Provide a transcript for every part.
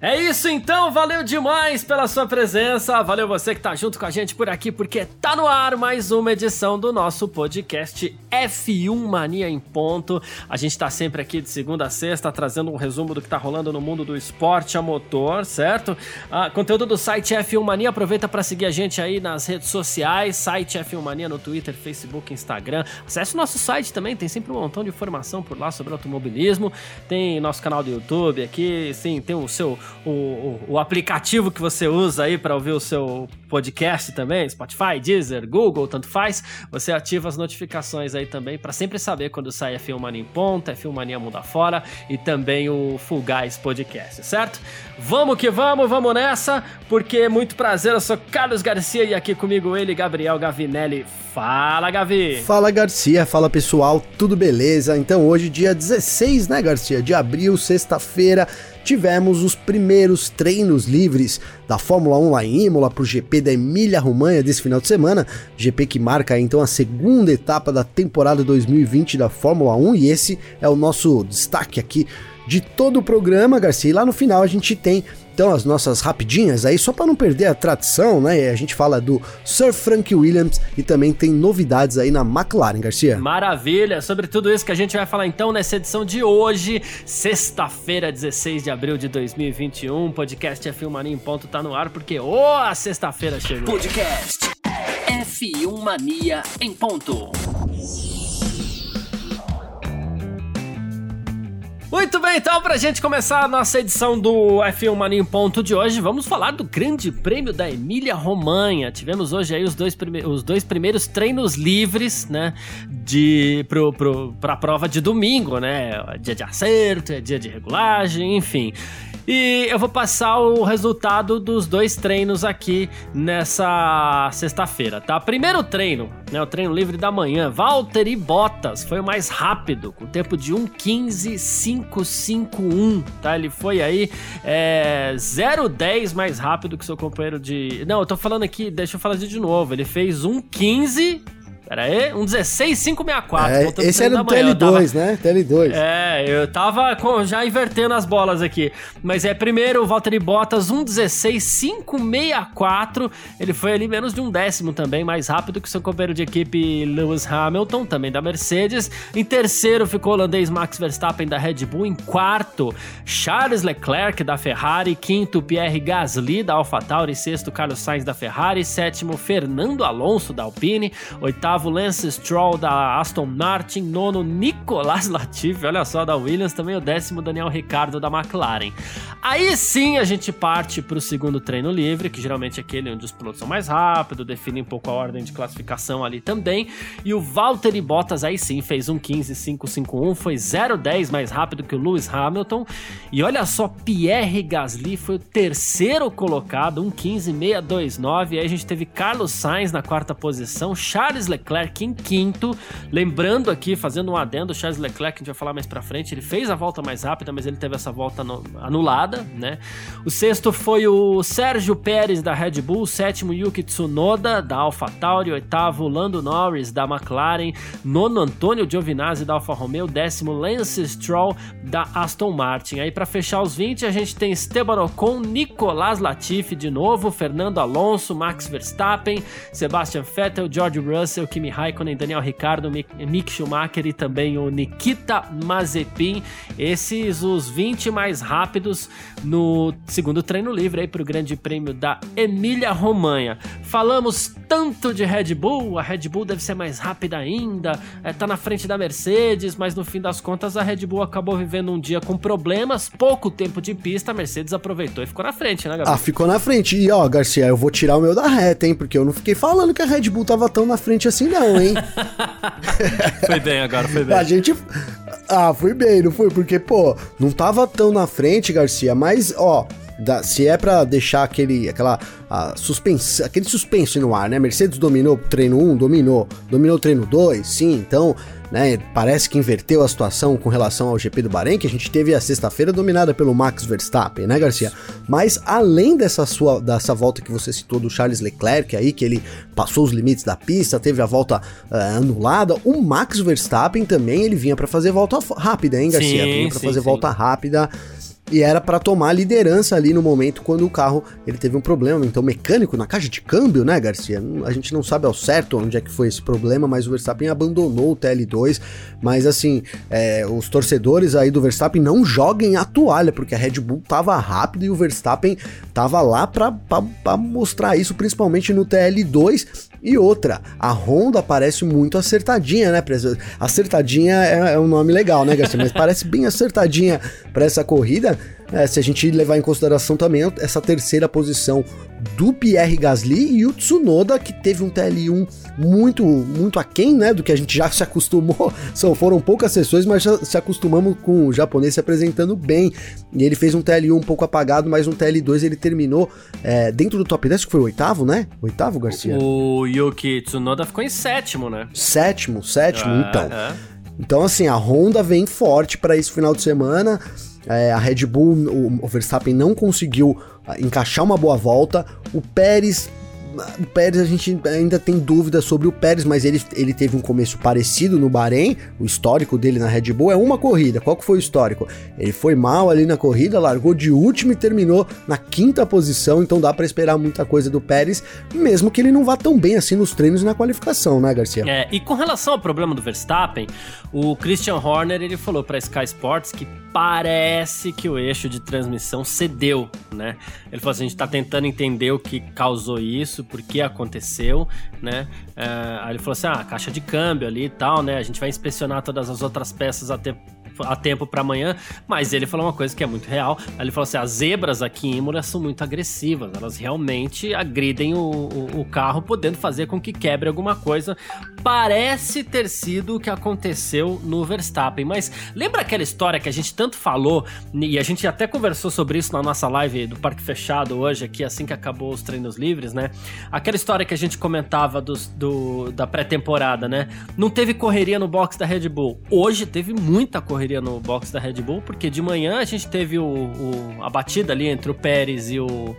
É isso então, valeu demais pela sua presença, valeu você que tá junto com a gente por aqui, porque tá no ar mais uma edição do nosso podcast F1 Mania em Ponto. A gente tá sempre aqui de segunda a sexta trazendo um resumo do que tá rolando no mundo do esporte a motor, certo? Ah, conteúdo do site F1 Mania, aproveita para seguir a gente aí nas redes sociais, site F1 Mania no Twitter, Facebook, Instagram. Acesse o nosso site também, tem sempre um montão de informação por lá sobre automobilismo. Tem nosso canal do YouTube aqui, sim, tem o seu o, o, aplicativo que você usa aí para ouvir o seu podcast também, Spotify, Deezer, Google, tanto faz, você ativa as notificações aí também para sempre saber quando sai a Filmania em ponta, a Mania Mundo Afora e também o Full Guys Podcast, certo? Vamos que vamos, vamos nessa, porque é muito prazer, eu sou Carlos Garcia e aqui comigo ele, Gabriel Gavinelli. Fala, Gavi! Fala, Garcia, fala pessoal, tudo beleza? Então hoje, dia 16, né, Garcia, de abril, sexta-feira, tivemos os primeiros treinos livres da Fórmula 1 lá em Imola para o GP da Emília-Romanha desse final de semana, GP que marca então a segunda etapa da temporada 2020 da Fórmula 1 e esse é o nosso destaque aqui de todo o programa, Garcia. E lá no final a gente tem então as nossas rapidinhas aí, só para não perder a tradição, né? A gente fala do Sir Frank Williams e também tem novidades aí na McLaren, Garcia. Maravilha! Sobre tudo isso que a gente vai falar então nessa edição de hoje, sexta-feira, 16 de abril de 2021. Podcast F1 Mania em ponto tá no ar porque ô, oh, a sexta-feira chegou. Podcast F1 Mania em ponto. Muito bem, então, pra gente começar a nossa edição do F1 Mania em Ponto de hoje, vamos falar do Grande Prêmio da Emília-Romanha. Tivemos hoje aí os dois, os dois primeiros treinos livres, né, de, pro, pro, prova de domingo, né, é dia de acerto, é dia de regulagem, enfim. E eu vou passar o resultado dos dois treinos aqui nessa sexta-feira, tá? Primeiro treino, né? O treino livre da manhã. Valtteri Bottas foi o mais rápido, com tempo de 1:15.551, tá? Ele foi aí é, 0,10 mais rápido que seu companheiro de. Não, eu tô falando aqui, deixa eu falar de novo. Ele fez 1:15 Pera aí, um 16564. É, esse era o TL2, tava... né? TL2. É, eu tava com, já invertendo as bolas aqui. Mas é primeiro o Valtteri Bottas, um 16564. Ele foi ali menos de um décimo também, mais rápido que seu companheiro de equipe Lewis Hamilton, também da Mercedes. Em terceiro ficou o holandês Max Verstappen da Red Bull. Em quarto, Charles Leclerc da Ferrari. Quinto, Pierre Gasly da AlphaTauri. Sexto, Carlos Sainz da Ferrari. Sétimo, Fernando Alonso da Alpine. Oitavo, oitavo Lance Stroll da Aston Martin, nono Nicolas Latifi, olha só, da Williams, também o décimo Daniel Ricciardo da McLaren. Aí sim a gente parte para o segundo treino livre, que geralmente é aquele onde os pilotos são mais rápidos, define um pouco a ordem de classificação ali também, e o Valtteri Bottas aí sim fez um 15.551, foi 0.10 mais rápido que o Lewis Hamilton, e olha só, Pierre Gasly foi o terceiro colocado, um 15.629, aí a gente teve Carlos Sainz na quarta posição, Charles Leclerc Leclerc em quinto. Lembrando aqui, fazendo um adendo, Charles Leclerc, a gente vai falar mais pra frente, ele fez a volta mais rápida, mas ele teve essa volta anulada, né? O sexto foi o Sérgio Pérez da Red Bull, sétimo Yuki Tsunoda da AlphaTauri, oitavo Lando Norris da McLaren, nono Antônio Giovinazzi da Alfa Romeo, décimo Lance Stroll da Aston Martin. Aí para fechar os 20, a gente tem Esteban Ocon, Nicolas Latifi de novo, Fernando Alonso, Max Verstappen, Sebastian Vettel, George Russell, Kimi Raikkonen, Daniel Ricciardo, Mick Schumacher e também o Nikita Mazepin. Esses os 20 mais rápidos no segundo treino livre aí para o Grande Prêmio da Emília-Romanha. Falamos tanto de Red Bull, a Red Bull deve ser mais rápida ainda, é, tá na frente da Mercedes, mas no fim das contas a Red Bull acabou vivendo um dia com problemas, pouco tempo de pista, a Mercedes aproveitou e ficou na frente, né, Gabriel? Ah, ficou na frente. E ó, Garcia, eu vou tirar o meu da reta, hein, porque eu não fiquei falando que a Red Bull tava tão na frente assim não, hein? foi bem agora, foi bem. A gente. Ah, foi bem, não foi? Porque, pô, não tava tão na frente, Garcia, mas, ó. Da, se é para deixar aquele, aquela suspense, aquele suspense no ar, né? Mercedes dominou o treino 1, dominou, dominou o treino 2, sim, então né? Parece que inverteu a situação com relação ao GP do Bahrein, que a gente teve a sexta-feira dominada pelo Max Verstappen, né, Garcia? Mas além dessa sua dessa volta que você citou do Charles Leclerc aí, que ele passou os limites da pista, teve a volta uh, anulada, o Max Verstappen também ele vinha para fazer volta rápida, hein, Garcia? Sim, vinha para fazer sim. volta rápida e era para tomar a liderança ali no momento quando o carro ele teve um problema, então mecânico na caixa de câmbio, né, Garcia? A gente não sabe ao certo onde é que foi esse problema, mas o Verstappen abandonou o TL2, mas assim, é, os torcedores aí do Verstappen não joguem a toalha, porque a Red Bull tava rápido e o Verstappen tava lá para mostrar isso, principalmente no TL2, e outra, a Honda parece muito acertadinha, né? Acertadinha é, é um nome legal, né, Garcia? Mas parece bem acertadinha para essa corrida. É, se a gente levar em consideração também essa terceira posição do Pierre Gasly e o Tsunoda, que teve um TL1 muito, muito aquém, né, do que a gente já se acostumou. São, foram poucas sessões, mas já se acostumamos com o japonês se apresentando bem. E ele fez um TL1 um pouco apagado, mas um TL2 ele terminou é, dentro do top 10, que foi o oitavo, né? Oitavo, Garcia? O Yuki Tsunoda ficou em sétimo, né? Sétimo, sétimo, ah, então. É. Então, assim, a Honda vem forte para esse final de semana. É, a Red Bull, o, o Verstappen não conseguiu ah, encaixar uma boa volta. O Pérez o Pérez a gente ainda tem dúvidas sobre o Pérez, mas ele, ele teve um começo parecido no Bahrein. O histórico dele na Red Bull é uma corrida. Qual que foi o histórico? Ele foi mal ali na corrida, largou de último e terminou na quinta posição, então dá para esperar muita coisa do Pérez, mesmo que ele não vá tão bem assim nos treinos e na qualificação, né, Garcia? É, e com relação ao problema do Verstappen, o Christian Horner ele falou para Sky Sports que parece que o eixo de transmissão cedeu, né? Ele falou assim, a gente tá tentando entender o que causou isso, por que aconteceu, né? Uh, aí ele falou assim, ah, caixa de câmbio ali e tal, né? A gente vai inspecionar todas as outras peças até a tempo para amanhã, mas ele falou uma coisa que é muito real. Ele falou assim: as zebras aqui em Imola são muito agressivas, elas realmente agridem o, o, o, carro, podendo fazer com que quebre alguma coisa. Parece ter sido o que aconteceu no Verstappen, mas lembra aquela história que a gente tanto falou e a gente até conversou sobre isso na nossa live do Parque Fechado hoje, aqui assim que acabou os treinos livres, né? Aquela história que a gente comentava dos, do, da pré-temporada, né? Não teve correria no box da Red Bull. Hoje teve muita correria correria no box da Red Bull, porque de manhã a gente teve o, o a batida ali entre o Pérez e o,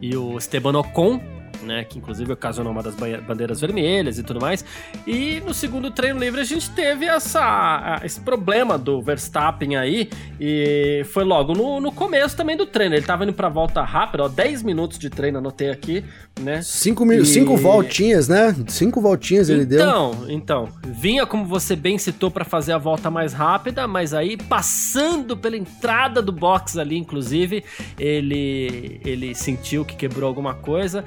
e o Esteban Ocon, né? Que inclusive ocasionou uma das bandeiras vermelhas e tudo mais. E no segundo treino livre a gente teve essa, esse problema do Verstappen aí. E foi logo no, no começo também do treino. Ele tava indo pra volta rápida, ó, 10 minutos de treino, anotei aqui, né? 5 mil, e... cinco voltinhas, né? 5 voltinhas ele então, deu. Então, então, vinha como você bem citou para fazer a volta mais rápida, mas aí passando pela entrada do box ali, inclusive, ele ele sentiu que quebrou alguma coisa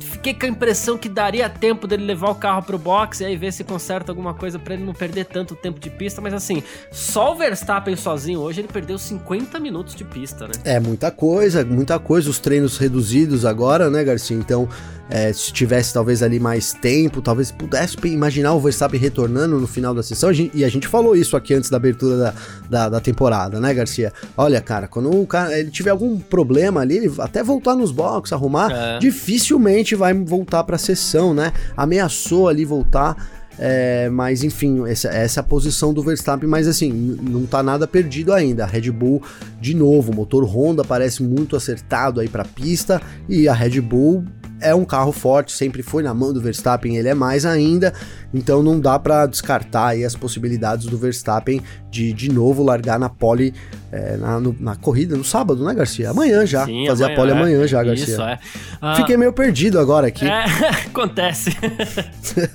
fiquei com a impressão que daria tempo dele levar o carro pro box e aí ver se conserta alguma coisa para ele não perder tanto tempo de pista, mas assim, só o Verstappen sozinho hoje ele perdeu 50 minutos de pista, né? É muita coisa, muita coisa, os treinos reduzidos agora, né, Garcia? Então, é, se tivesse talvez ali mais tempo, talvez pudesse imaginar o Verstappen retornando no final da sessão. E a gente falou isso aqui antes da abertura da, da, da, temporada, né, Garcia? Olha, cara, quando o cara ele tiver algum problema ali, ele até voltar nos boxes, arrumar, é. dificilmente vai voltar para a sessão, né? Ameaçou ali voltar. É, mas enfim, essa, essa é a posição do Verstappen, mas assim, não tá nada perdido ainda. A Red Bull, de novo, o motor Honda parece muito acertado aí pra pista e a Red Bull é um carro forte, sempre foi na mão do Verstappen, ele é mais ainda, então não dá para descartar aí as possibilidades do Verstappen de de novo largar na pole é, na, no, na, corrida no sábado, né, Garcia? Amanhã já, Sim, fazer amanhã, a pole é. amanhã já, Garcia. Isso, é. Ah, Fiquei meio perdido agora aqui. É, acontece.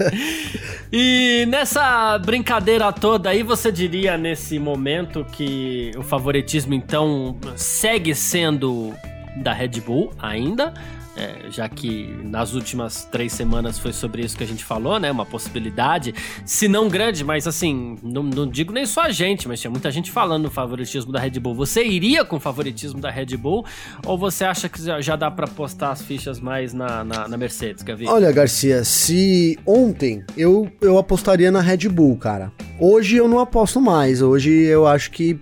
e nessa brincadeira toda aí, você diria nesse momento que o favoritismo então segue sendo da Red Bull ainda? É, já que nas últimas três semanas foi sobre isso que a gente falou, né? Uma possibilidade, se não grande, mas assim, não, não, digo nem só a gente, mas tinha muita gente falando no favoritismo da Red Bull. Você iria com o favoritismo da Red Bull ou você acha que já dá para postar as fichas mais na, na, na Mercedes, Gavi? Olha, Garcia, se ontem eu, eu apostaria na Red Bull, cara. Hoje eu não aposto mais. Hoje eu acho que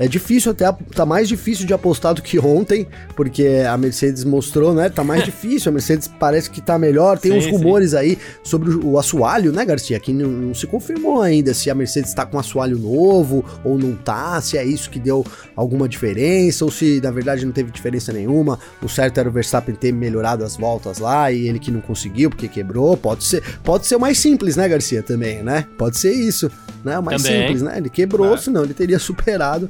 É difícil até, tá mais difícil de apostar do que ontem, porque a Mercedes mostrou, né? Tá mais difícil, a Mercedes parece que tá melhor. Tem sim, uns rumores sim. aí sobre o, assoalho, né, Garcia? Que não, não, se confirmou ainda se a Mercedes tá com assoalho novo ou não tá, se é isso que deu alguma diferença, ou se na verdade não teve diferença nenhuma. O certo era o Verstappen ter melhorado as voltas lá e ele que não conseguiu porque quebrou. Pode ser, pode ser o mais simples, né, Garcia? Também, né? Pode ser isso, né? O mais também. simples, né? Ele quebrou, é. senão ele teria superado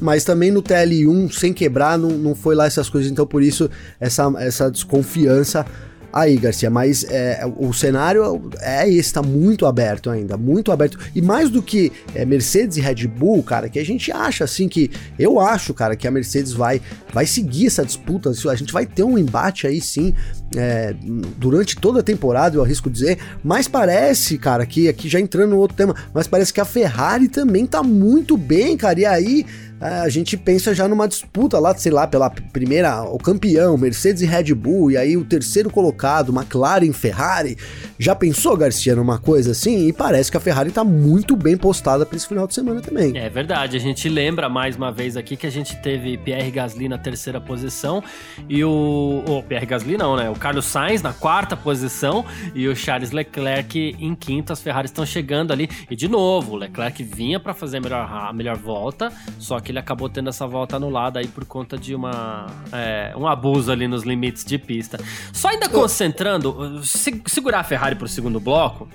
mas também no TL1, sem quebrar, não, não foi lá essas coisas, então por isso essa, essa desconfiança aí, Garcia. Mas é, o cenário é esse, tá muito aberto ainda, muito aberto. E mais do que é, Mercedes e Red Bull, cara, que a gente acha assim que. Eu acho, cara, que a Mercedes vai, vai seguir essa disputa. A gente vai ter um embate aí sim. É, durante toda a temporada, eu arrisco dizer, mas parece, cara, que aqui já entrando no outro tema, mas parece que a Ferrari também tá muito bem, cara, e aí a gente pensa já numa disputa lá, sei lá, pela primeira, o campeão, Mercedes e Red Bull, e aí o terceiro colocado, McLaren, Ferrari. Já pensou, Garcia, numa coisa assim? E parece que a Ferrari tá muito bem postada para esse final de semana também. É verdade, a gente lembra mais uma vez aqui que a gente teve Pierre Gasly na terceira posição e o. O Pierre Gasly não, né? O Carlos Sainz na quarta posição e o Charles Leclerc em quinto. As Ferraris estão chegando ali. E de novo, o Leclerc vinha para fazer a melhor, a melhor volta, só que que ele acabou tendo essa volta anulada aí por conta de uma, é, um abuso ali nos limites de pista. Só ainda concentrando, se, segurar a Ferrari pro segundo bloco,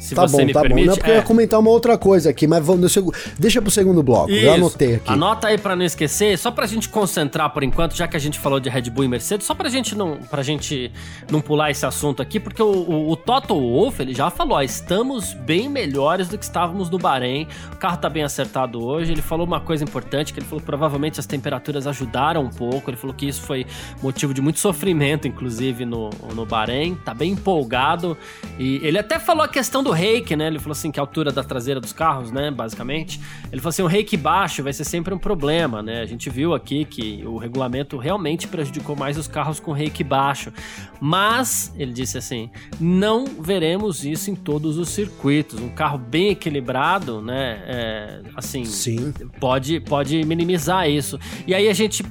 se tá você bom, me tá permite. Bom. Não, porque é... eu ia é. comentar uma outra coisa aqui, mas vamos, deixa pro segundo bloco. Isso. Eu anotei aqui. Anota aí pra não esquecer, só pra gente concentrar por enquanto, já que a gente falou de Red Bull e Mercedes, só pra gente não, pra gente não pular esse assunto aqui, porque o, o, o Toto Wolff, ele já falou, ó, estamos bem melhores do que estávamos no Bahrein, o carro tá bem acertado hoje, ele falou uma coisa importante, que ele falou que provavelmente as temperaturas ajudaram um pouco, ele falou que isso foi motivo de muito sofrimento, inclusive, no, no Bahrein, tá bem empolgado, e ele até falou a questão do reiki, né? Ele falou assim que a altura da traseira dos carros, né, basicamente. Ele falou assim, o reiki baixo vai ser sempre um problema, né? A gente viu aqui que o regulamento realmente prejudicou mais os carros com reiki baixo. Mas, ele disse assim, não veremos isso em todos os circuitos. Um carro bem equilibrado, né, é, assim, Sim. pode pode minimizar isso. E aí a gente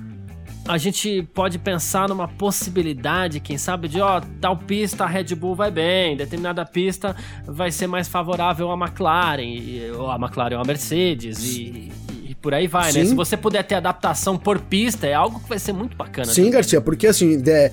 a gente pode pensar numa possibilidade, quem sabe, de ó, tal pista a Red Bull vai bem, determinada pista vai ser mais favorável à McLaren, ou a McLaren ou a Mercedes, e, e por aí vai, né? Sim. né? Se você puder ter adaptação por pista, é algo que vai ser muito bacana. Sim, também. Garcia, porque assim, de,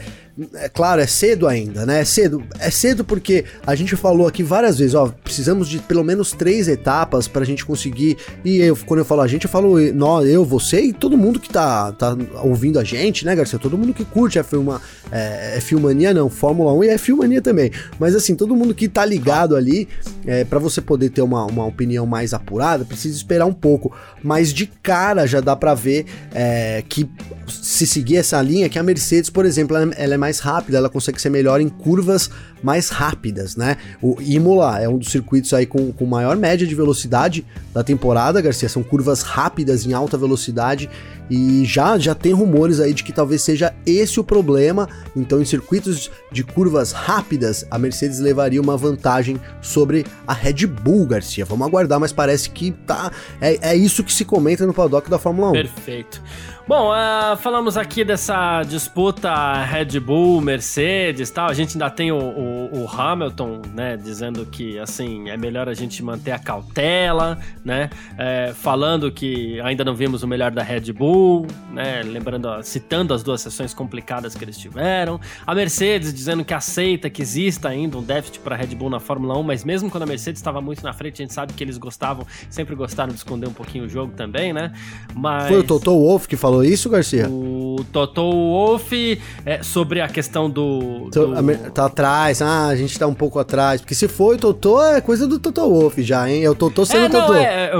é claro, é cedo ainda, né? É cedo. É cedo porque a gente falou aqui várias vezes, ó, precisamos de pelo menos três etapas pra gente conseguir. E eu, quando eu falo a gente, eu falo nós, eu, você e todo mundo que tá, tá ouvindo a gente, né, Garcia? Todo mundo que curte a filma, é, é filmania, não, Fórmula 1 e é filmania também. Mas assim, todo mundo que tá ligado ali, é, para você poder ter uma, uma opinião mais apurada, precisa esperar um pouco. Mas de cara já dá pra ver é, que se seguir essa linha, que a Mercedes, por exemplo, ela, ela é mais rápida, ela consegue ser melhor em curvas mais rápidas, né? O Imola é um dos circuitos aí com, com maior média de velocidade da temporada, Garcia, são curvas rápidas em alta velocidade e já já tem rumores aí de que talvez seja esse o problema. Então, em circuitos de curvas rápidas, a Mercedes levaria uma vantagem sobre a Red Bull, Garcia. Vamos aguardar, mas parece que tá é, é isso que se comenta no paddock da Fórmula 1. Perfeito. Bom, uh, falamos aqui dessa disputa Red Bull, Mercedes tal. A gente ainda tem o, o, o, Hamilton, né, dizendo que, assim, é melhor a gente manter a cautela, né, é, falando que ainda não vimos o melhor da Red Bull, né, lembrando, citando as duas sessões complicadas que eles tiveram. A Mercedes dizendo que aceita que exista ainda um déficit para a Red Bull na Fórmula 1, mas mesmo quando a Mercedes estava muito na frente, a gente sabe que eles gostavam, sempre gostaram de esconder um pouquinho o jogo também, né, mas... Foi o Toto Wolff que falou falou isso, Garcia? O Toto Wolff é, sobre a questão do, do... Tá atrás, ah, a gente tá um pouco atrás. Porque se foi o Toto, é coisa do Toto Wolff já, hein? É o Toto sendo é, não, Toto. É,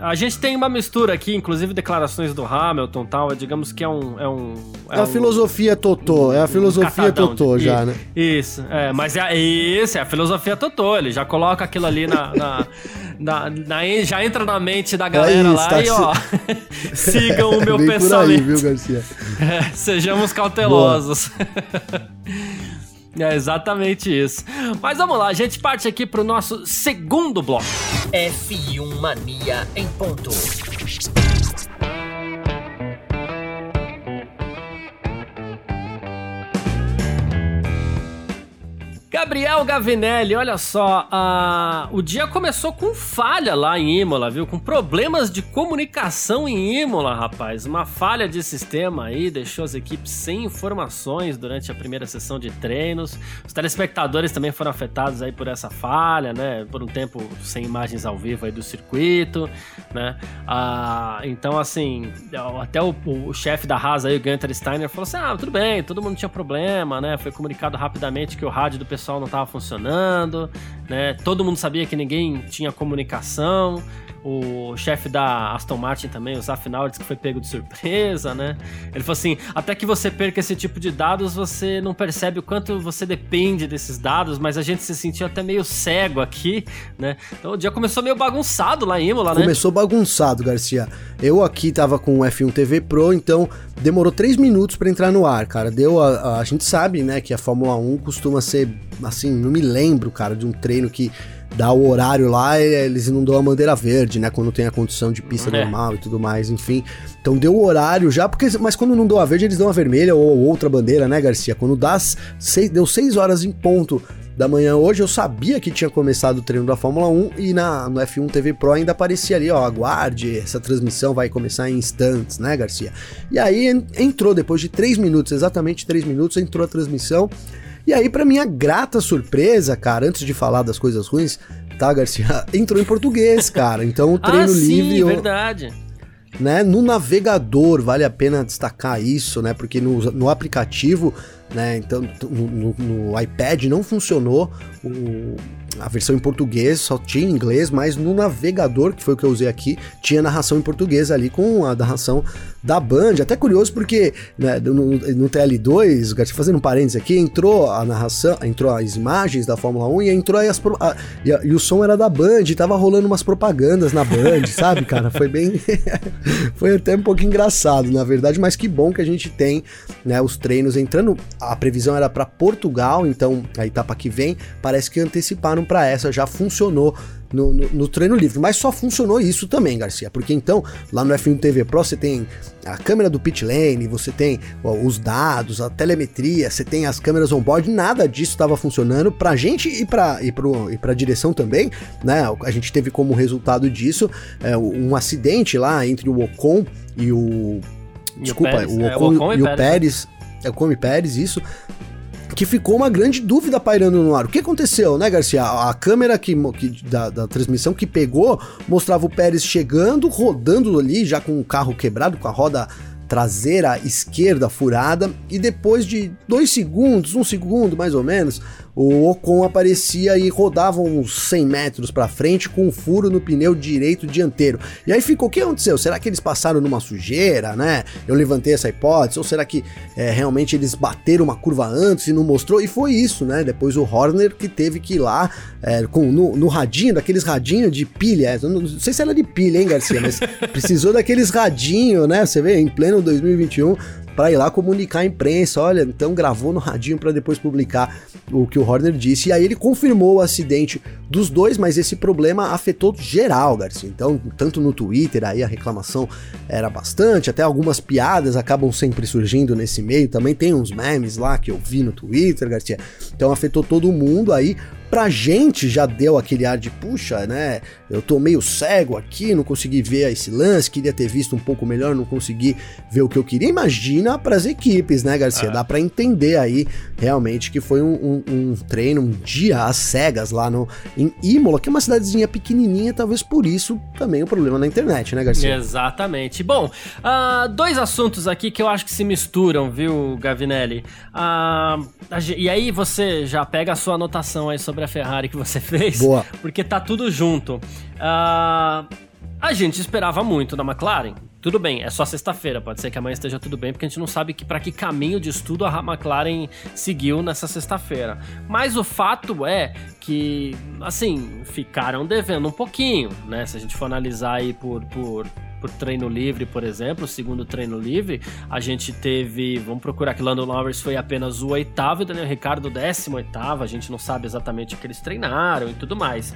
a gente tem uma mistura aqui, inclusive declarações do Hamilton e tal. Digamos que é um. É, um, é, é a um, filosofia Totó, é a filosofia um Totó já, né? Isso, é, mas é isso, é a filosofia Totó. Ele já coloca aquilo ali na. na, na, na já entra na mente da galera é isso, lá tá e ó. sigam o meu pensamento aí, viu, Garcia? É, sejamos cautelosos. É exatamente isso. Mas vamos lá, a gente parte aqui pro nosso segundo bloco. F1 Mania em ponto. Gabriel Gavinelli, olha só, o dia começou com falha lá em Imola, viu? Com problemas de comunicação em Imola, rapaz. Uma falha de sistema aí deixou as equipes sem informações durante a primeira sessão de treinos. Os telespectadores também foram afetados aí por essa falha, né? Por um tempo sem imagens ao vivo aí do circuito, né? Uh, então, assim, até o, o chefe da Haas aí, o Gunter Steiner, falou assim: ah, tudo bem, todo mundo tinha problema, né? Foi comunicado rapidamente que o rádio do pessoal não estava funcionando, né? Todo mundo sabia que ninguém tinha comunicação. O chefe da Aston Martin também, o Zafinal, disse que foi pego de surpresa, né? Ele falou assim: até que você perca esse tipo de dados, você não percebe o quanto você depende desses dados, mas a gente se sentiu até meio cego aqui, né? Então o dia começou meio bagunçado lá em Imola, né? Começou bagunçado, Garcia. Eu aqui tava com o F1 TV Pro, então demorou três minutos para entrar no ar, cara. Deu a, a, a gente sabe, né, que a Fórmula 1 costuma ser assim, não me lembro, cara, de um treino que dá o horário lá, eles não dão a bandeira verde, né? Quando tem a condição de pista é. normal e tudo mais, enfim. Então deu o horário já, porque mas quando não dão a verde, eles dão a vermelha ou outra bandeira, né, Garcia? Quando dá seis, deu 6 horas em ponto da manhã hoje, eu sabia que tinha começado o treino da Fórmula 1 e na, no F1 TV Pro ainda aparecia ali, ó, aguarde, essa transmissão vai começar em instantes, né, Garcia? E aí entrou, depois de 3 minutos, exatamente 3 minutos, entrou a transmissão e aí, para minha grata surpresa, cara, antes de falar das coisas ruins, tá, Garcia? Entrou em português, cara. Então o treino ah, sim, livre. verdade. Né, no navegador, vale a pena destacar isso, né? Porque no, no aplicativo, né? Então, no, no, iPad não funcionou o, a versão em português só tinha em inglês, mas no navegador, que foi o que eu usei aqui, tinha narração em português ali com a narração da Band. Até curioso porque né, no, no TL2, fazendo um parênteses aqui, entrou a narração, entrou as imagens da Fórmula 1 e entrou aí as a, e, a, e, o som era da Band, tava rolando umas propagandas na Band, sabe, cara? Foi bem foi até um pouco engraçado, na verdade, mas que bom que a gente tem, né, os treinos entrando. A previsão era para Portugal, então a etapa que vem, parece que anteciparam para essa, já funcionou no, no, no, treino livre. Mas só funcionou isso também, Garcia, porque então lá no F1 TV Pro você tem a câmera do pit lane, você tem ó, os dados, a telemetria, você tem as câmeras on-board, nada disso estava funcionando pra gente e pra, e, pro, e pra direção também, né? A gente teve como resultado disso é, um acidente lá entre o Ocon e o. E desculpa, o, o Ocon, é, o Ocon e, e o Pérez. Pérez é o Ocon e Pérez, isso que ficou uma grande dúvida pairando no ar. O que aconteceu, né, Garcia? A, câmera que, que da, da, transmissão que pegou mostrava o Pérez chegando, rodando ali, já com o carro quebrado, com a roda traseira esquerda furada, e depois de dois segundos, um segundo mais ou menos, o Ocon aparecia e rodava uns 100 metros para frente com um furo no pneu direito dianteiro. E aí ficou, o que aconteceu? Será que eles passaram numa sujeira, né? Eu levantei essa hipótese, ou será que é, realmente eles bateram uma curva antes e não mostrou? E foi isso, né? Depois o Horner que teve que ir lá é, com, no, no, radinho, daqueles radinhos de pilha, não, não sei se era de pilha, hein, Garcia, mas precisou daqueles radinhos, né? Você vê, em pleno 2021, para ir lá comunicar à imprensa, olha, então gravou no radinho para depois publicar o que o Horner disse. E aí ele confirmou o acidente dos dois, mas esse problema afetou geral, Garcia. Então, tanto no Twitter aí a reclamação era bastante, até algumas piadas acabam sempre surgindo nesse meio. Também tem uns memes lá que eu vi no Twitter, Garcia. Então afetou todo mundo aí pra gente já deu aquele ar de, puxa, né? Eu tô meio cego aqui, não consegui ver esse lance, queria ter visto um pouco melhor, não consegui ver o que eu queria. Imagina pras equipes, né, Garcia? É. Dá pra entender aí realmente que foi um, um, um, treino, um dia às cegas lá no, em Imola, que é uma cidadezinha pequenininha, talvez por isso também o problema na internet, né, Garcia? Exatamente. Bom, uh, dois assuntos aqui que eu acho que se misturam, viu, Gavinelli? Uh, e aí você já pega a sua anotação aí sobre a Ferrari que você fez. Boa. Porque tá tudo junto. Uh, a gente esperava muito da McLaren. Tudo bem, é só sexta-feira, pode ser que amanhã esteja tudo bem, porque a gente não sabe que, para que caminho de estudo a McLaren seguiu nessa sexta-feira. Mas o fato é que, assim, ficaram devendo um pouquinho, né? Se a gente for analisar aí por, por por treino livre, por exemplo, segundo treino livre, a gente teve, vamos procurar que Lando Norris foi apenas o oitavo e Daniel Ricardo o décimo oitavo, a gente não sabe exatamente o que eles treinaram e tudo mais.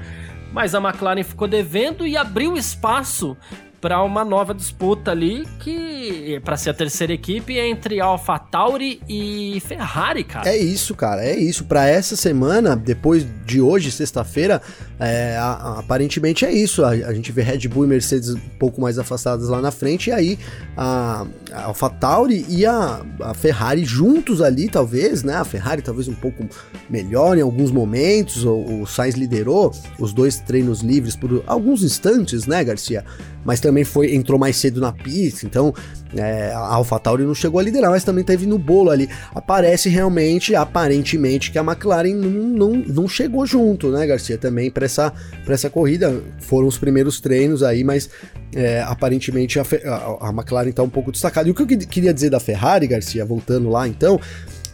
Mas a McLaren ficou devendo e abriu espaço para uma nova disputa ali que para ser a terceira equipe entre AlphaTauri e Ferrari, cara. É isso, cara, é isso. Para essa semana, depois de hoje, sexta-feira, é, aparentemente é isso. A, a, gente vê Red Bull e Mercedes um pouco mais afastadas lá na frente e aí a, a AlphaTauri e a, a Ferrari juntos ali, talvez, né? A Ferrari talvez um pouco melhor em alguns momentos. O, o Sainz liderou os dois treinos livres por alguns instantes, né, Garcia? Mas também foi entrou mais cedo na pista, então é, a AlphaTauri não chegou a liderar, mas também teve no bolo ali. Aparece realmente, aparentemente, que a McLaren não, não, não chegou junto, né, Garcia? Também para essa, essa corrida. Foram os primeiros treinos aí, mas é, aparentemente a, a, a McLaren está um pouco destacada. E o que eu queria dizer da Ferrari, Garcia, voltando lá então,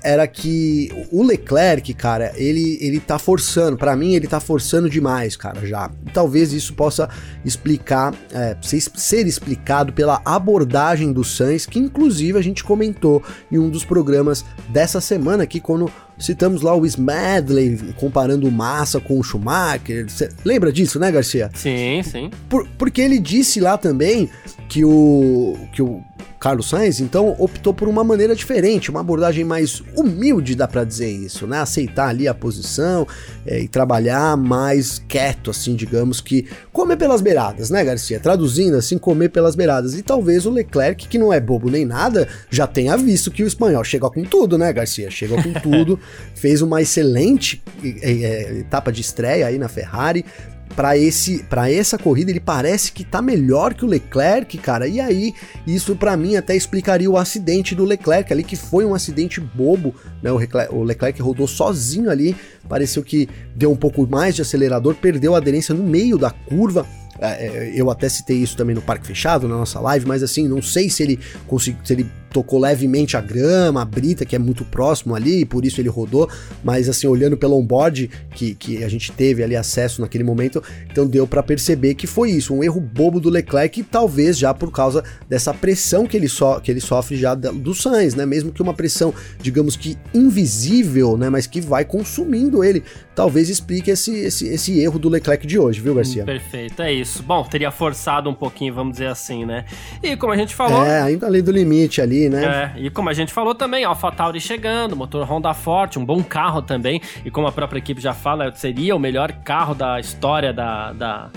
era que o Leclerc, cara, ele, ele tá forçando, para mim ele tá forçando demais, cara, já. Talvez isso possa explicar, é, ser, ser explicado pela abordagem do Sainz, que inclusive a gente comentou em um dos programas dessa semana aqui, quando citamos lá o Smedley comparando o Massa com o Schumacher. Cê lembra disso, né, Garcia? Sim, sim. Por, porque ele disse lá também que o, que o Carlos Sainz, então, optou por uma maneira diferente, uma abordagem mais humilde, dá para dizer isso, né? Aceitar ali a posição é, e trabalhar mais quieto, assim, digamos que comer pelas beiradas, né, Garcia? Traduzindo assim, comer pelas beiradas. E talvez o Leclerc, que não é bobo nem nada, já tenha visto que o espanhol chega com tudo, né, Garcia? Chega com tudo, fez uma excelente é, é, etapa de estreia aí na Ferrari, para esse para essa corrida ele parece que tá melhor que o Leclerc, cara. E aí isso para mim até explicaria o acidente do Leclerc ali que foi um acidente bobo, né? O Leclerc, o Leclerc rodou sozinho ali, pareceu que deu um pouco mais de acelerador, perdeu a aderência no meio da curva. É, é eu até citei isso também no Parque Fechado, na nossa live, mas assim, não sei se ele conseguiu, se ele tocou levemente a grama, a brita, que é muito próximo ali, e por isso ele rodou, mas assim, olhando pelo onboard que, que a gente teve ali acesso naquele momento, então deu para perceber que foi isso, um erro bobo do Leclerc, talvez já por causa dessa pressão que ele, so, que ele sofre já do Sainz, né? Mesmo que uma pressão, digamos que invisível, né? Mas que vai consumindo ele. Talvez explique esse, esse, esse erro do Leclerc de hoje, viu, Garcia? Perfeito, é isso. Bom, teria forçado um pouquinho, vamos dizer assim, né? E como a gente falou. É, ainda além do limite ali, né? É, e como a gente falou também, AlphaTauri chegando, motor Honda forte, um bom carro também, e como a própria equipe já fala, seria o melhor carro da história da, da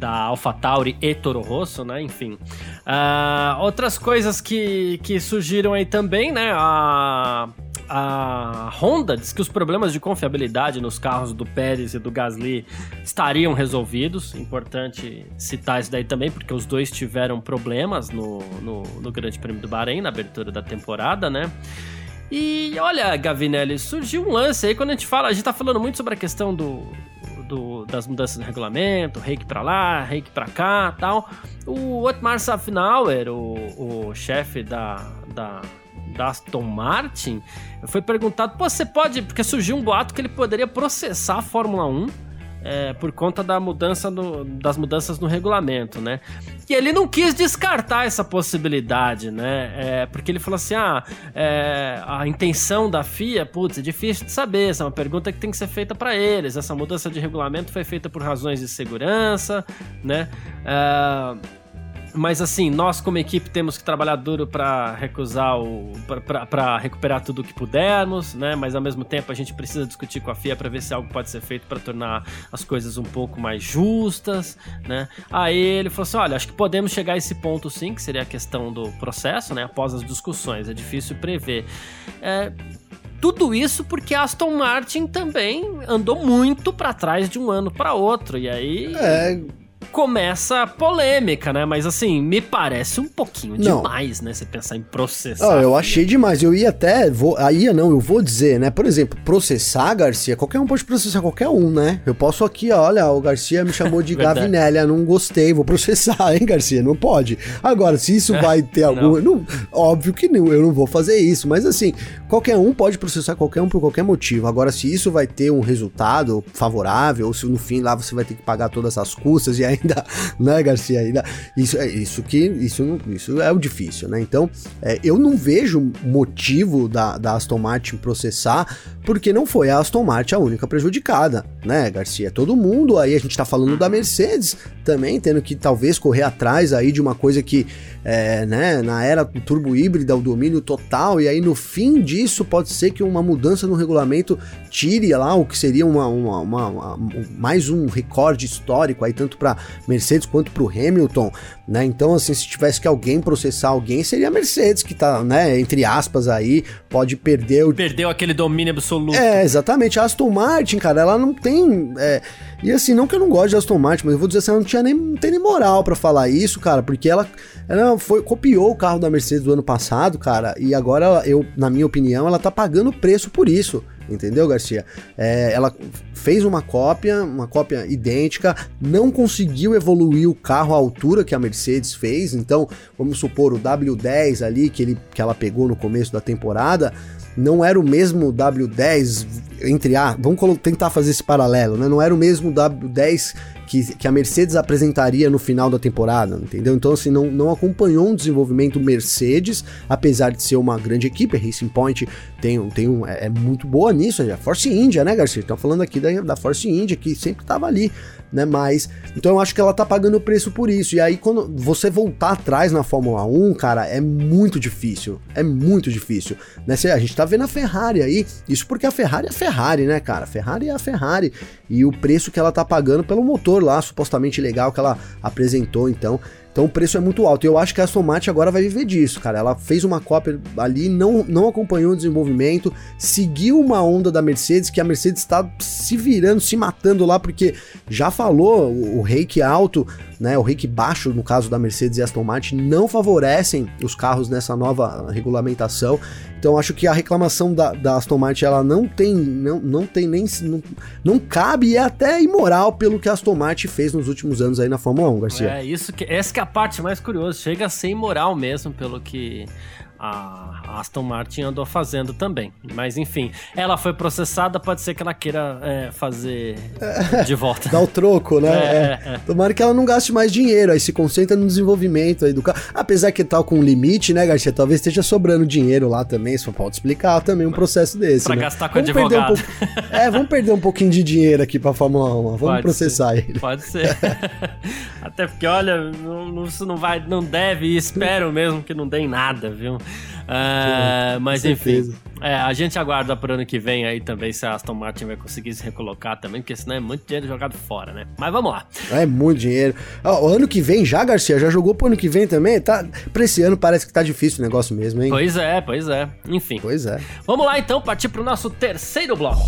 da AlphaTauri e Toro Rosso, né? Enfim. Uh, outras coisas que, que surgiram aí também, né? A, a Honda diz que os problemas de confiabilidade nos carros do Pérez e do Gasly estariam resolvidos. Importante citar isso daí também, porque os dois tiveram problemas no, no, no Grande Prêmio do Bahrein, na abertura da temporada, né? E olha, Gavinelli, surgiu um lance aí quando a gente fala, a gente tá falando muito sobre a questão do, do, das mudanças no regulamento, reiki para lá, reiki para cá tal. O Otmar Safnauer, o, o chefe da, da, da Aston Martin, foi perguntado: você pode. Porque surgiu um boato que ele poderia processar a Fórmula 1 é, por conta da mudança no, das mudanças no regulamento, né? E ele não quis descartar essa possibilidade, né? É, porque ele falou assim: ah, é, a intenção da FIA, putz, é difícil de saber, essa é uma pergunta que tem que ser feita para eles. Essa mudança de regulamento foi feita por razões de segurança, né? É, mas assim, nós como equipe temos que trabalhar duro para recusar o. para recuperar tudo o que pudermos, né? Mas ao mesmo tempo a gente precisa discutir com a FIA para ver se algo pode ser feito para tornar as coisas um pouco mais justas, né? Aí ele falou assim: olha, acho que podemos chegar a esse ponto sim, que seria a questão do processo, né? Após as discussões. É difícil prever. É, tudo isso porque Aston Martin também andou muito para trás de um ano para outro. E aí. É começa a polêmica, né? Mas assim, me parece um pouquinho não. demais, né? Você pensar em processar. Ah, eu achei demais. Eu ia até. Vou, aí não, eu vou dizer, né? Por exemplo, processar, Garcia, qualquer um pode processar qualquer um, né? Eu posso aqui, olha, o Garcia me chamou de Gavinelli, não gostei, vou processar, hein, Garcia? Não pode. Agora, se isso vai ter algum. Não. não. óbvio que não, eu não vou fazer isso, mas assim, qualquer um pode processar qualquer um por qualquer motivo. Agora, se isso vai ter um resultado favorável, ou se no fim lá você vai ter que pagar todas as custas e aí ainda, né, Garcia? Ainda, isso, é, isso que isso, isso é o difícil, né? Então, é, eu não vejo motivo da, da Aston Martin processar, porque não foi a Aston Martin a única prejudicada, né, Garcia? Todo mundo aí, a gente tá falando da Mercedes também, tendo que talvez correr atrás aí de uma coisa que, é, né, na era do turbo híbrida, o domínio total, e aí no fim disso pode ser que uma mudança no regulamento tire lá o que seria uma, uma, uma, uma mais um recorde histórico aí, tanto para Mercedes quanto para o Hamilton, né? Então, assim, se tivesse que alguém processar alguém, seria a Mercedes, que tá, né, entre aspas aí, pode perder o. Perdeu aquele domínio absoluto. É, exatamente. A Aston Martin, cara, ela não tem. É... E assim, não que eu não goste de Aston Martin, mas eu vou dizer assim, ela não tinha nem, não tem nem moral para falar isso, cara, porque ela, ela foi, copiou o carro da Mercedes do ano passado, cara, e agora, eu, na minha opinião, ela tá pagando preço por isso entendeu, Garcia? É, ela fez uma cópia, uma cópia idêntica, não conseguiu evoluir o carro à altura que a Mercedes fez, então vamos supor o W10 ali que, ele, que ela pegou no começo da temporada, não era o mesmo W10 entre a, vamos tentar fazer esse paralelo, né? Não era o mesmo W10 que, que a Mercedes apresentaria no final da temporada, entendeu? Então, assim, não, não acompanhou um desenvolvimento Mercedes, apesar de ser uma grande equipe, a Racing Point tem, tem um, é, é muito boa nisso, é a Force India, né, Garcia? Estão falando aqui da, da Force India, que sempre estava ali né? Mas então eu acho que ela tá pagando o preço por isso. E aí quando você voltar atrás na Fórmula 1, cara, é muito difícil. É muito difícil, né? A gente tá vendo a Ferrari aí, isso porque a Ferrari é a Ferrari, né, cara? A Ferrari é a Ferrari e o preço que ela tá pagando pelo motor lá, supostamente legal que ela apresentou, então então o preço é muito alto. E eu acho que a Aston Martin agora vai viver disso, cara. Ela fez uma cópia ali, não, não acompanhou o desenvolvimento, seguiu uma onda da Mercedes, que a Mercedes está se virando, se matando lá, porque já falou, o, o reiki alto, né, o reiki baixo, no caso da Mercedes e Aston Martin, não favorecem os carros nessa nova regulamentação. Então acho que a reclamação da, da, Aston Martin ela não tem, não, não tem nem não, não cabe e é até imoral pelo que a Aston Martin fez nos últimos anos aí na Fórmula 1, Garcia. É isso que essa que é a parte mais curiosa, chega a ser imoral mesmo pelo que a Aston Martin andou fazendo também. Mas enfim, ela foi processada, pode ser que ela queira é, fazer de volta. Dar o troco, né? É, é. é. Tomara que ela não gaste mais dinheiro, aí se concentra no desenvolvimento aí do carro. Apesar que tal tá com limite, né, Garcia? Talvez esteja sobrando dinheiro lá também, só pode explicar também um processo desse. Pra né? gastar com vamos advogado. Um é, vamos perder um pouquinho de dinheiro aqui pra Fórmula 1. Vamos pode processar ser. ele. Pode ser. Até porque, olha, não, isso não vai, não deve e espero mesmo que não dê em nada, viu? Uh, mas enfim, é, a gente aguarda pro ano que vem aí também se a Aston Martin vai conseguir se recolocar também, porque senão é muito dinheiro jogado fora, né? Mas vamos lá. É muito dinheiro. o ano que vem já, Garcia, já jogou pro ano que vem também? Tá, pra esse ano parece que tá difícil o negócio mesmo, hein? Pois é, pois é. Enfim. Pois é. Vamos lá então, partir pro nosso terceiro bloco.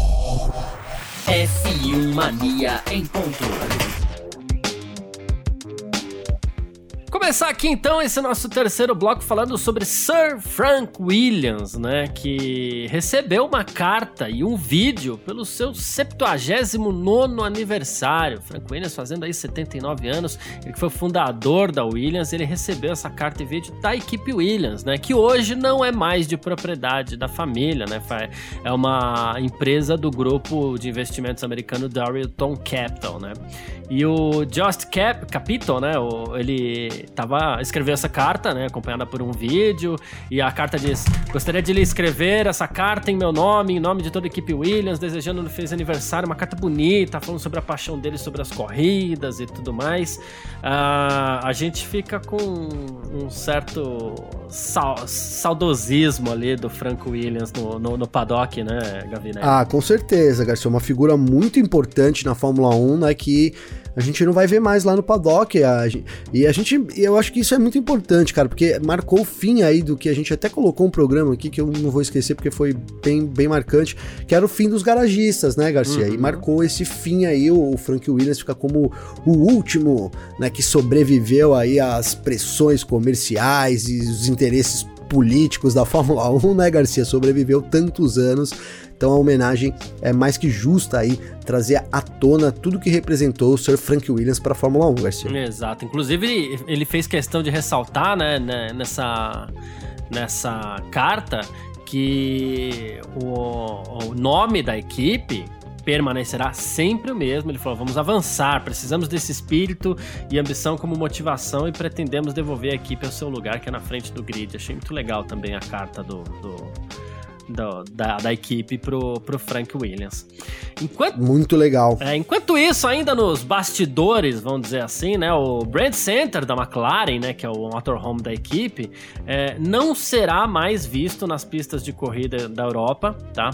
F1 Mania em ponto. Começar aqui então esse nosso terceiro bloco falando sobre Sir Frank Williams, né, que recebeu uma carta e um vídeo pelo seu 79 aniversário. Frank Williams fazendo aí 79 anos, ele que foi fundador da Williams, ele recebeu essa carta e vídeo da equipe Williams, né, que hoje não é mais de propriedade da família, né, é uma empresa do grupo de investimentos americano Darylton Capital, né. E o Just Cap, Capito, né, ele tava escreveu essa carta, né, acompanhada por um vídeo, e a carta diz: "Gostaria de lhe escrever essa carta em meu nome, em nome de toda a equipe Williams, desejando no feliz aniversário, uma carta bonita, falando sobre a paixão dele sobre as corridas e tudo mais". Uh, a gente fica com um certo saudosismo ali do Franco Williams no, no, no paddock, né, Gavinelli? Ah, com certeza, Garcia, uma figura muito importante na Fórmula 1, né, que a gente não vai ver mais lá no paddock. A, e a gente, eu acho que isso é muito importante, cara, porque marcou o fim aí do que a gente até colocou um programa aqui que eu não vou esquecer porque foi bem, bem marcante, que era o fim dos garagistas, né, Garcia? Uhum. E marcou esse fim aí, o, o Frank Williams fica como o último, né, que sobreviveu aí às pressões comerciais e os interesses políticos da Fórmula 1, né, Garcia? Sobreviveu tantos anos então a homenagem é mais que justa aí trazer à tona tudo que representou o Sir Frank Williams para a Fórmula 1, Garcia. Exato. Inclusive ele, ele fez questão de ressaltar, né, né nessa nessa carta que o, o nome da equipe permanecerá sempre o mesmo. Ele falou: vamos avançar, precisamos desse espírito e ambição como motivação e pretendemos devolver a equipe ao seu lugar, que é na frente do grid. Achei muito legal também a carta do, do do, da, da equipe pro, pro Frank Williams. Enquanto, Muito legal. É, enquanto isso, ainda nos bastidores, vamos dizer assim, né? O Brand Center da McLaren, né? Que é o motorhome da equipe, é, não será mais visto nas pistas de corrida da Europa, tá?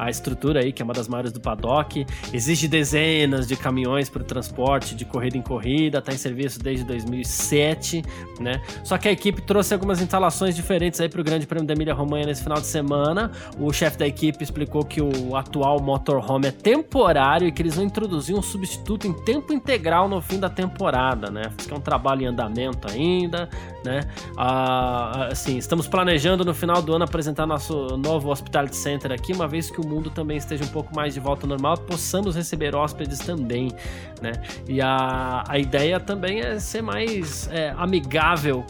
a estrutura aí, que é uma das maiores do paddock, exige dezenas de caminhões para o transporte de corrida em corrida, está em serviço desde 2007, né? Só que a equipe trouxe algumas instalações diferentes aí para o Grande Prêmio da Emília Romanha nesse final de semana. O chefe da equipe explicou que o atual motorhome é temporário e que eles vão introduzir um substituto em tempo integral no fim da temporada, né? Isso é um trabalho em andamento ainda, né? Ah, assim, estamos planejando no final do ano apresentar nosso novo Hospitality Center aqui, uma vez que o mundo também esteja um pouco mais de volta ao normal, possamos receber hóspedes também, né? E a, a ideia também é ser mais é, amigável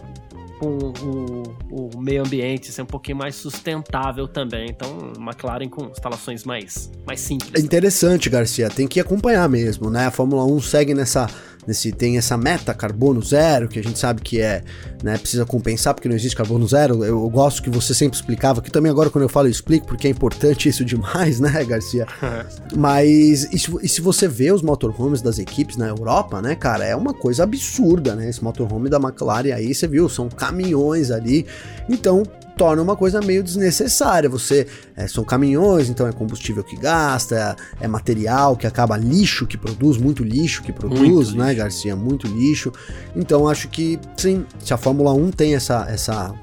com o, o, meio ambiente, ser um pouquinho mais sustentável também. Então, McLaren com instalações mais, mais simples. É interessante, Garcia. Tem que acompanhar mesmo, né? A Fórmula 1 segue nessa nesse tem essa meta carbono zero, que a gente sabe que é, né, precisa compensar porque não existe carbono zero. Eu, eu gosto que você sempre explicava, que também agora quando eu falo eu explico porque é importante isso demais, né, Garcia? Mas e se, e se, você vê os motorhomes das equipes na Europa, né, cara, é uma coisa absurda, né? Esse motorhome da McLaren aí, você viu, são caminhões ali. Então, torna uma coisa meio desnecessária. Você é, são caminhões, então é combustível que gasta, é, é, material que acaba lixo que produz, muito lixo que produz, muito né, lixo. Garcia? Muito lixo. Então acho que sim, se a Fórmula 1 tem essa, essa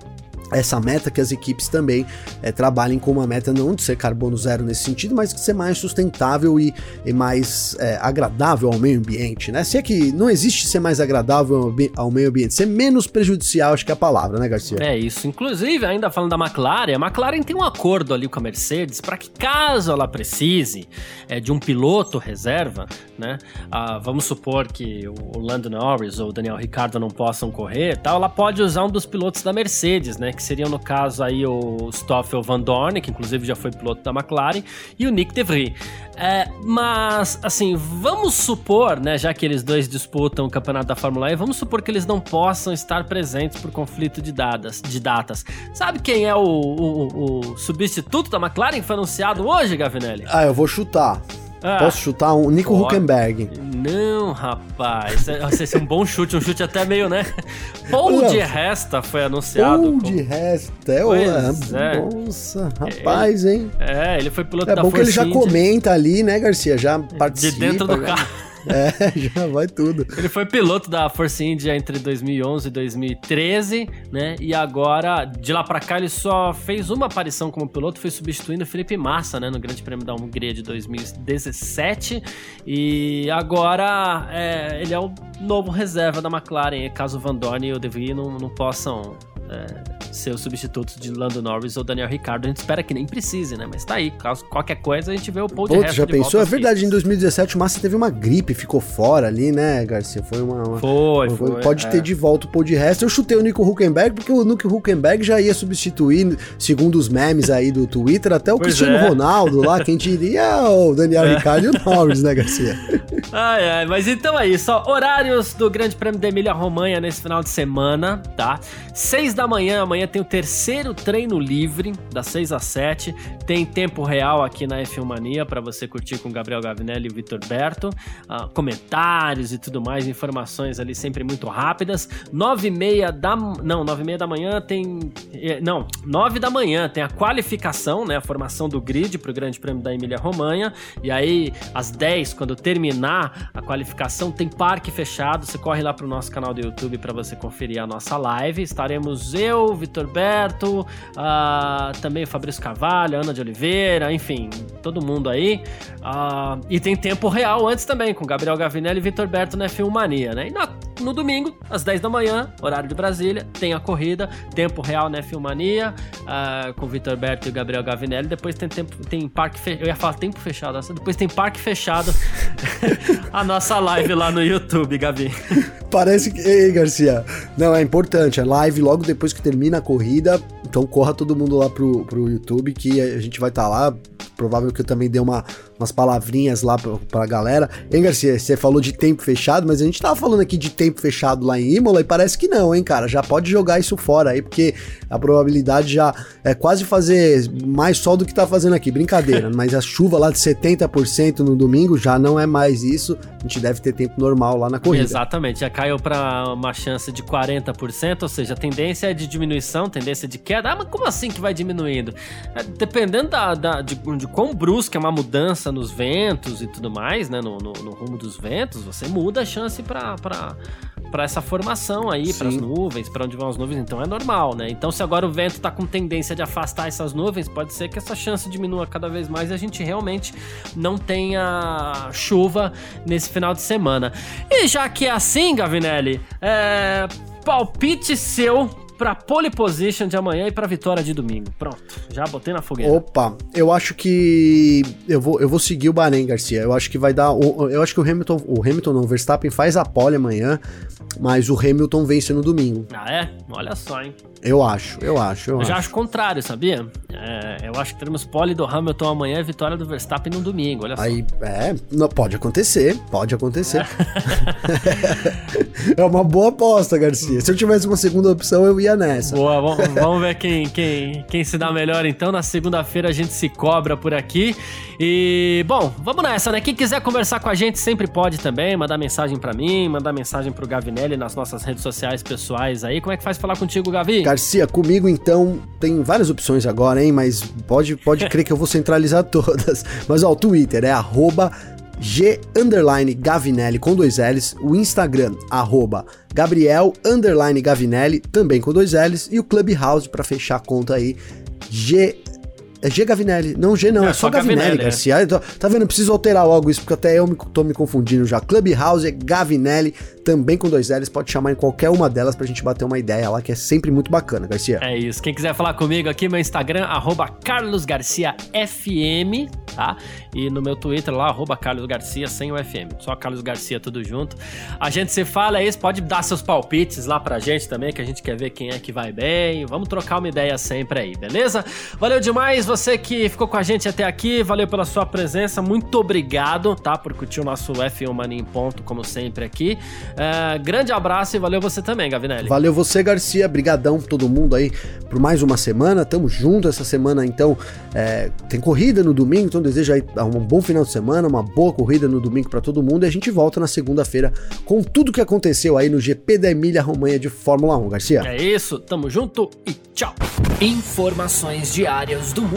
essa meta que as equipes também é, trabalhem com uma meta não de ser carbono zero nesse sentido, mas de ser mais sustentável e, e mais é, agradável ao meio ambiente, né? Se é que não existe ser mais agradável ao meio ambiente, ser menos prejudicial, acho que é a palavra, né, Garcia? É isso. Inclusive, ainda falando da McLaren, a McLaren tem um acordo ali com a Mercedes para que caso ela precise é, de um piloto reserva, né? Ah, vamos supor que o Lando Norris ou o Daniel Ricciardo não possam correr, tal, ela pode usar um dos pilotos da Mercedes, né? Que seriam no caso aí o Stoffel Van Dorn, que inclusive já foi piloto da McLaren, e o Nick DeVries. É, mas, assim, vamos supor, né, já que eles dois disputam o campeonato da Fórmula E, vamos supor que eles não possam estar presentes por conflito de, datas, de datas. Sabe quem é o, o, o substituto da McLaren que foi anunciado hoje, Gavinelli? Ah, eu vou chutar. Ah, Posso chutar um Nico pode. Huckenberg? Não, rapaz. Esse é um bom chute, um chute até meio, né? Paul de Resta foi anunciado. Paul de Resta, é, pois é. Nossa, rapaz, hein? É, ele foi piloto é da É bom que ele já comenta ali, né, Garcia? Já participa. De dentro do carro. É, já vai tudo. Ele foi piloto da Force India entre 2011 e 2013, né? E agora, de lá pra cá, ele só fez uma aparição como piloto, foi substituindo o Felipe Massa, né? No Grande Prêmio da Hungria de 2017. E agora é, ele é o novo reserva da McLaren, caso o Van Dorn e o De Vries não, não possam é, ser os substitutos de Lando Norris ou Daniel Ricciardo. A gente espera que nem precise, né? Mas tá aí. Caso qualquer coisa, a gente vê o Paul Pô, de já pensou? É verdade, em 2017 o Massa teve uma gripe, ficou fora ali, né, Garcia? Foi uma. uma foi, foi, Pode é. ter de volta o Paul de resto. Eu chutei o Nico Huckenberg, porque o Nico Huckenberg já ia substituir, segundo os memes aí do Twitter, até o pois Cristiano é. Ronaldo lá, quem diria o Daniel é. Ricciardo e o Norris, né, Garcia? Ai, ai, mas então é isso. Ó, horários do Grande Prêmio da Emília Romanha nesse final de semana, tá? Seis da manhã, amanhã tem o terceiro treino livre, das 6 às 7. Tem tempo real aqui na F1 Mania para você curtir com Gabriel Gavinelli e o Vitor Berto. Uh, comentários e tudo mais, informações ali sempre muito rápidas. 9 e meia da... Não, 9 e meia da manhã tem... Eh, não, 9 da manhã tem a qualificação, né? A formação do grid para o Grande Prêmio da Emília Romanha. E aí, às 10, quando terminar a qualificação, tem parque fechado. Você corre lá para o nosso canal do YouTube para você conferir a nossa live. Está eu, Vitor Berto, uh, também o Fabrício Carvalho, Ana de Oliveira, enfim, todo mundo aí. Uh, e tem tempo real antes também, com Gabriel Gavinelli e Vitor Berto na F1 Mania, né? E na, no domingo, às 10 da manhã, horário de Brasília, tem a corrida, tempo real na F1 Mania, uh, com Vitor Berto e Gabriel Gavinelli. Depois tem tempo, tem parque fechado. Eu ia falar tempo fechado, depois tem parque fechado a nossa live lá no YouTube, Gabi. Parece que. Ei, Garcia. Não, é importante. É live logo depois que termina a corrida. Então corra todo mundo lá pro, pro YouTube que a gente vai estar tá lá. Provável que eu também dê uma, umas palavrinhas lá pra, pra galera. Hein, Garcia? Você falou de tempo fechado, mas a gente tava falando aqui de tempo fechado lá em Imola e parece que não, hein, cara? Já pode jogar isso fora aí, porque a probabilidade já é quase fazer mais sol do que tá fazendo aqui. Brincadeira, mas a chuva lá de 70% no domingo já não é mais isso. A gente deve ter tempo normal lá na corrida. Exatamente, já caiu para uma chance de 40%, ou seja, a tendência é de diminuição, tendência de queda. Ah, mas como assim que vai diminuindo? É, dependendo da, da de, de quão brusca é uma mudança nos ventos e tudo mais, né? No, no, no rumo dos ventos, você muda a chance para para essa formação aí, para as nuvens, para onde vão as nuvens, então é normal, né? Então, se agora o vento está com tendência de afastar essas nuvens, pode ser que essa chance diminua cada vez mais e a gente realmente não tenha chuva nesse final de semana. E já que é assim, Gavinelli, é... palpite seu pra pole position de amanhã e pra vitória de domingo. Pronto, já botei na fogueira. Opa, eu acho que eu vou, eu vou seguir o Bahrein, Garcia. Eu acho que vai dar, eu acho que o Hamilton, o Hamilton não, o Verstappen faz a pole amanhã, mas o Hamilton vence no domingo. Ah, é? Olha só, hein? Eu acho, eu acho, eu, eu acho. já acho o contrário, sabia? É, eu acho que teremos pole do Hamilton amanhã e vitória do Verstappen no domingo, olha só. Aí, é, não, pode acontecer, pode acontecer. É. é uma boa aposta, Garcia. Se eu tivesse uma segunda opção, eu ia nessa. Boa, vamos, vamos ver quem, quem, quem se dá melhor então. Na segunda-feira a gente se cobra por aqui. E, bom, vamos nessa, né? Quem quiser conversar com a gente sempre pode também, mandar mensagem para mim, mandar mensagem pro Gavinelli nas nossas redes sociais pessoais aí. Como é que faz falar contigo, Gavi? Garcia, comigo então tem várias opções agora, hein? Mas pode, pode crer que eu vou centralizar todas. Mas ó, o Twitter é arroba G underline Gavinelli com dois L's, o Instagram arroba Gabriel underline Gavinelli também com dois L's e o Clubhouse para fechar a conta aí G é G Gavinelli. Não, G não, é, é só, só Gavinelli, Gavinelli, Garcia. É. Tá vendo? Preciso alterar logo isso, porque até eu me, tô me confundindo já. Clubhouse é Gavinelli, também com dois L's. Pode chamar em qualquer uma delas pra gente bater uma ideia lá, que é sempre muito bacana, Garcia. É isso. Quem quiser falar comigo aqui, meu Instagram, arroba carlosgarciafm, tá? E no meu Twitter lá, arroba carlosgarcia, sem o FM. Só Carlos Garcia, tudo junto. A gente se fala, é isso. Pode dar seus palpites lá pra gente também, que a gente quer ver quem é que vai bem. Vamos trocar uma ideia sempre aí, beleza? Valeu demais você que ficou com a gente até aqui, valeu pela sua presença, muito obrigado, tá? Por curtir o nosso F1 Mania em ponto, como sempre aqui. Uh, grande abraço e valeu você também, Gavinelli. Valeu você, Garcia, brigadão todo mundo aí por mais uma semana, tamo junto essa semana, então é, tem corrida no domingo, então desejo aí um bom final de semana, uma boa corrida no domingo para todo mundo e a gente volta na segunda-feira com tudo que aconteceu aí no GP da Emília Romanha de Fórmula 1, Garcia. É isso, tamo junto e tchau. Informações diárias do mundo